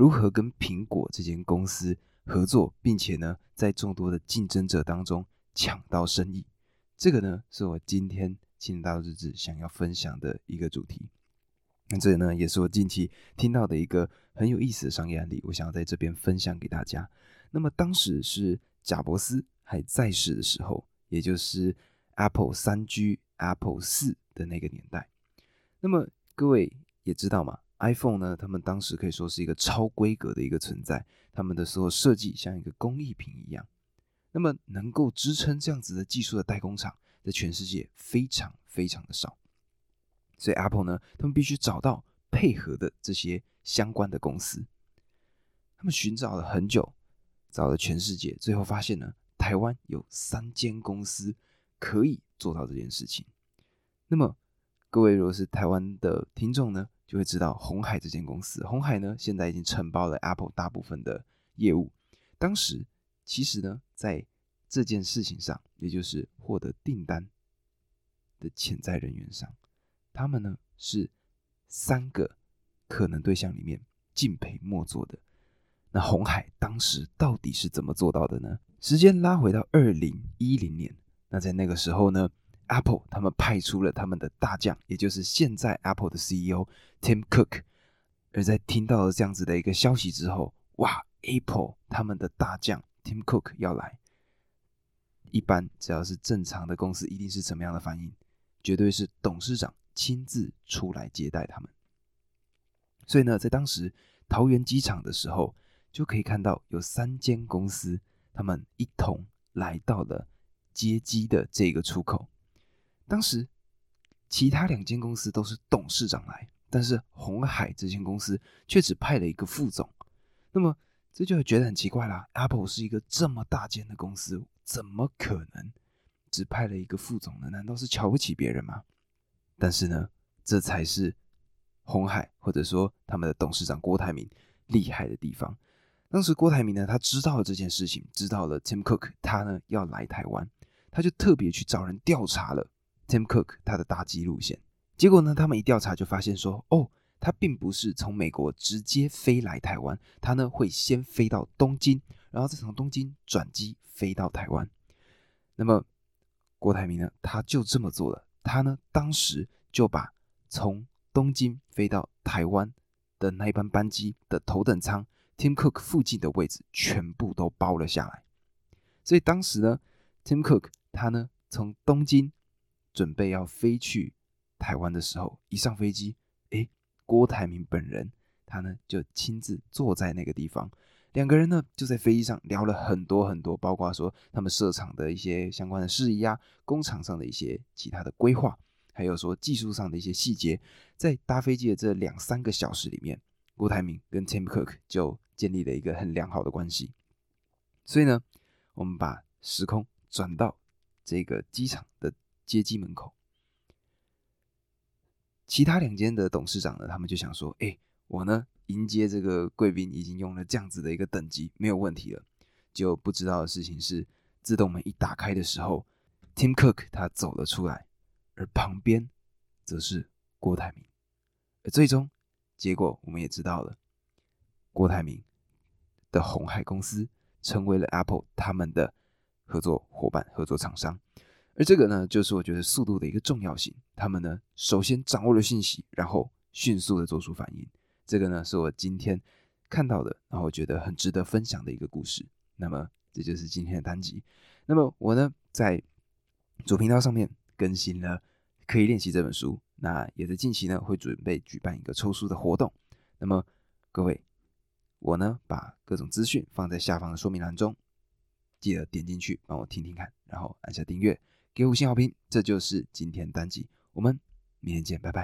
如何跟苹果这间公司合作，并且呢，在众多的竞争者当中抢到生意。这个呢，是我今天青年大日志想要分享的一个主题。那这呢，也是我近期听到的一个很有意思的商业案例，我想要在这边分享给大家。那么当时是贾伯斯还在世的时候，也就是 Apple 三 G、Apple 四的那个年代。那么各位也知道嘛，iPhone 呢，他们当时可以说是一个超规格的一个存在，他们的所有设计像一个工艺品一样。那么能够支撑这样子的技术的代工厂，在全世界非常非常的少。所以 Apple 呢，他们必须找到配合的这些相关的公司。他们寻找了很久，找了全世界，最后发现呢，台湾有三间公司可以做到这件事情。那么各位如果是台湾的听众呢，就会知道红海这间公司。红海呢，现在已经承包了 Apple 大部分的业务。当时其实呢，在这件事情上，也就是获得订单的潜在人员上。他们呢是三个可能对象里面敬佩莫做的。那红海当时到底是怎么做到的呢？时间拉回到二零一零年，那在那个时候呢，Apple 他们派出了他们的大将，也就是现在 Apple 的 CEO Tim Cook。而在听到了这样子的一个消息之后，哇，Apple 他们的大将 Tim Cook 要来，一般只要是正常的公司，一定是怎么样的反应？绝对是董事长。亲自出来接待他们，所以呢，在当时桃园机场的时候，就可以看到有三间公司，他们一同来到了接机的这个出口。当时其他两间公司都是董事长来，但是红海这间公司却只派了一个副总。那么这就觉得很奇怪啦，Apple 是一个这么大间的公司，怎么可能只派了一个副总呢？难道是瞧不起别人吗？但是呢，这才是红海或者说他们的董事长郭台铭厉害的地方。当时郭台铭呢，他知道了这件事情，知道了 Tim Cook 他呢要来台湾，他就特别去找人调查了 Tim Cook 他的搭机路线。结果呢，他们一调查就发现说，哦，他并不是从美国直接飞来台湾，他呢会先飞到东京，然后再从东京转机飞到台湾。那么郭台铭呢，他就这么做了。他呢，当时就把从东京飞到台湾的那一班班机的头等舱，Tim Cook 附近的位置全部都包了下来。所以当时呢，Tim Cook 他呢从东京准备要飞去台湾的时候，一上飞机，哎，郭台铭本人他呢就亲自坐在那个地方。两个人呢就在飞机上聊了很多很多，包括说他们设厂的一些相关的事宜啊，工厂上的一些其他的规划，还有说技术上的一些细节。在搭飞机的这两三个小时里面，郭台铭跟 Tim Cook 就建立了一个很良好的关系。所以呢，我们把时空转到这个机场的接机门口，其他两间的董事长呢，他们就想说：“哎，我呢。”迎接这个贵宾已经用了这样子的一个等级，没有问题了。就不知道的事情是，自动门一打开的时候，Tim Cook 他走了出来，而旁边则是郭台铭。而最终结果我们也知道了，郭台铭的红海公司成为了 Apple 他们的合作伙伴、合作厂商。而这个呢，就是我觉得速度的一个重要性。他们呢，首先掌握了信息，然后迅速的做出反应。这个呢是我今天看到的，然后我觉得很值得分享的一个故事。那么这就是今天的单集。那么我呢在主频道上面更新了《可以练习》这本书，那也在近期呢会准备举办一个抽书的活动。那么各位，我呢把各种资讯放在下方的说明栏中，记得点进去帮我听听看，然后按下订阅，给五星好评。这就是今天单集，我们明天见，拜拜。